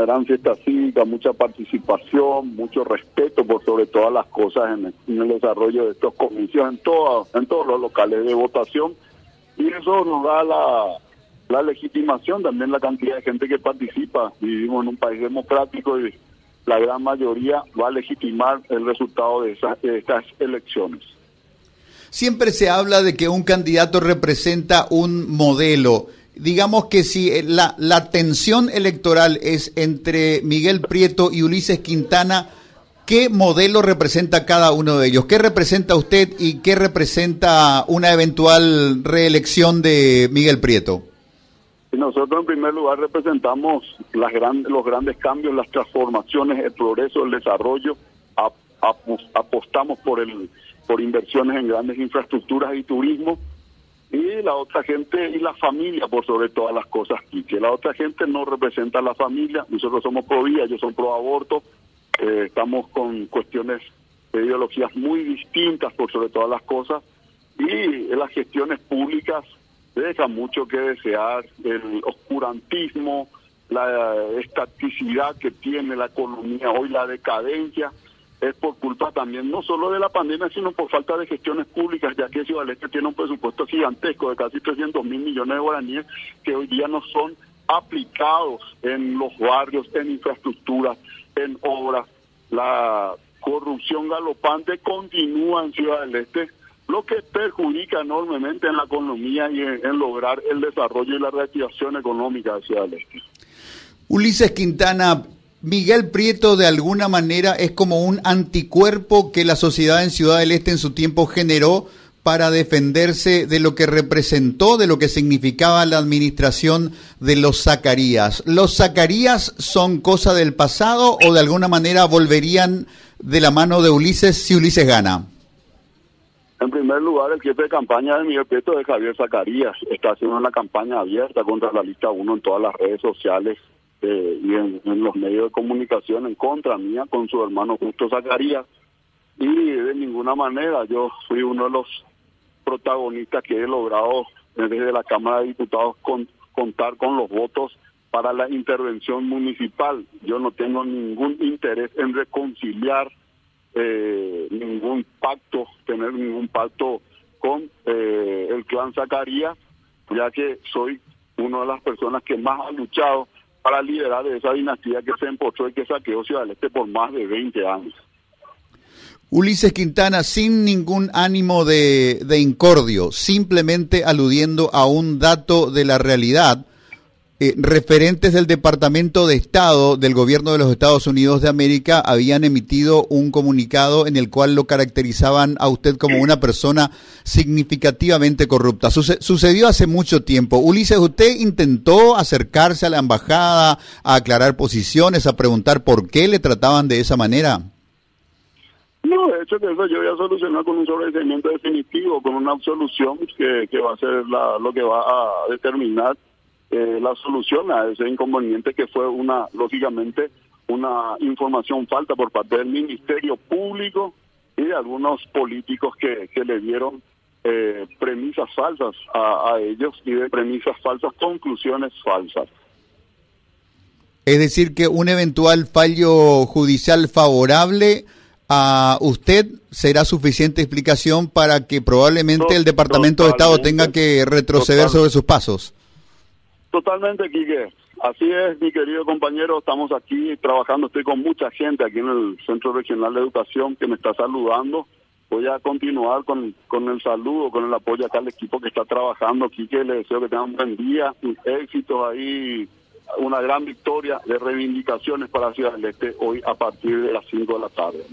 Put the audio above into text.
gran fiesta cívica, mucha participación, mucho respeto por sobre todas las cosas en el, desarrollo de estos comicios en, en todos los locales de votación y eso nos da la, la legitimación, también la cantidad de gente que participa. Vivimos en un país democrático y la gran mayoría va a legitimar el resultado de, esas, de estas elecciones. Siempre se habla de que un candidato representa un modelo. Digamos que si la, la tensión electoral es entre Miguel Prieto y Ulises Quintana, ¿qué modelo representa cada uno de ellos? ¿Qué representa usted y qué representa una eventual reelección de Miguel Prieto? Nosotros en primer lugar representamos las los grandes cambios, las transformaciones, el progreso, el desarrollo. apostamos por el por inversiones en grandes infraestructuras y turismo. Y la otra gente y la familia por sobre todas las cosas. Y que la otra gente no representa a la familia. Nosotros somos pro vida, ellos son pro aborto. Eh, estamos con cuestiones de ideologías muy distintas por sobre todas las cosas. Y las gestiones públicas deja mucho que desear, el oscurantismo, la estaticidad que tiene la economía hoy, la decadencia, es por culpa también no solo de la pandemia, sino por falta de gestiones públicas, ya que Ciudad Este tiene un presupuesto gigantesco de casi 300 mil millones de guaraníes que hoy día no son aplicados en los barrios, en infraestructuras, en obras. La corrupción galopante continúa en Ciudad del Este lo que perjudica enormemente en la economía y en, lograr el desarrollo y la reactivación económica de Ciudad del Este. Ulises Quintana, Miguel Prieto de alguna manera es como un anticuerpo que la sociedad en Ciudad del Este en su tiempo generó para defenderse de lo que representó, de lo que significaba la administración de los Zacarías. ¿Los Zacarías son cosa del pasado o de alguna manera volverían de la mano de Ulises si Ulises gana? En primer lugar, el jefe de campaña de Miguel Prieto es Javier Zacarías. Está haciendo una campaña abierta contra la lista 1 en todas las redes sociales eh, y en, los medios de comunicación en contra mía con su hermano Justo Zacarías. Y de ninguna manera yo fui uno de los protagonistas que he logrado desde la Cámara de Diputados contar con los votos para la intervención municipal. Yo no tengo ningún interés en reconciliar eh, ningún pacto, tener ningún pacto con eh, el clan Zacarías, ya que soy una de las personas que más ha luchado para liderar esa dinastía que se empotró y que saqueó Ciudad del Este por más de 20 años. Ulises Quintana, sin ningún ánimo de, de incordio, simplemente aludiendo a un dato de la realidad, eh, referentes del Departamento de Estado del Gobierno de los Estados Unidos de América habían emitido un comunicado en el cual lo caracterizaban a usted como una persona significativamente corrupta. sucedió hace mucho tiempo. Ulises, ¿usted intentó acercarse a la embajada a aclarar posiciones, a preguntar por qué le trataban de esa manera? No, de hecho que eso yo voy a solucionar con un sobreseimiento definitivo, con una absolución que, que va a ser la, lo que va a determinar eh, la solución a ese inconveniente que fue una, lógicamente, una información falta por parte del Ministerio Público y de algunos políticos que, que le dieron eh, premisas falsas a, a ellos y de premisas falsas, conclusiones falsas. Es decir, que un eventual fallo judicial favorable a usted será suficiente explicación para que probablemente el Departamento de Estado tenga que retroceder sobre sus pasos. Totalmente, Quique. Así es, mi querido compañero, estamos aquí trabajando, estoy con mucha gente aquí en el Centro Regional de Educación que me está saludando. Voy a continuar con, con el saludo, con el apoyo acá al equipo que está trabajando. Quique, le deseo que tengan un buen día, éxitos ahí, una gran victoria de reivindicaciones para Ciudad del Este hoy a partir de las 5 de la tarde.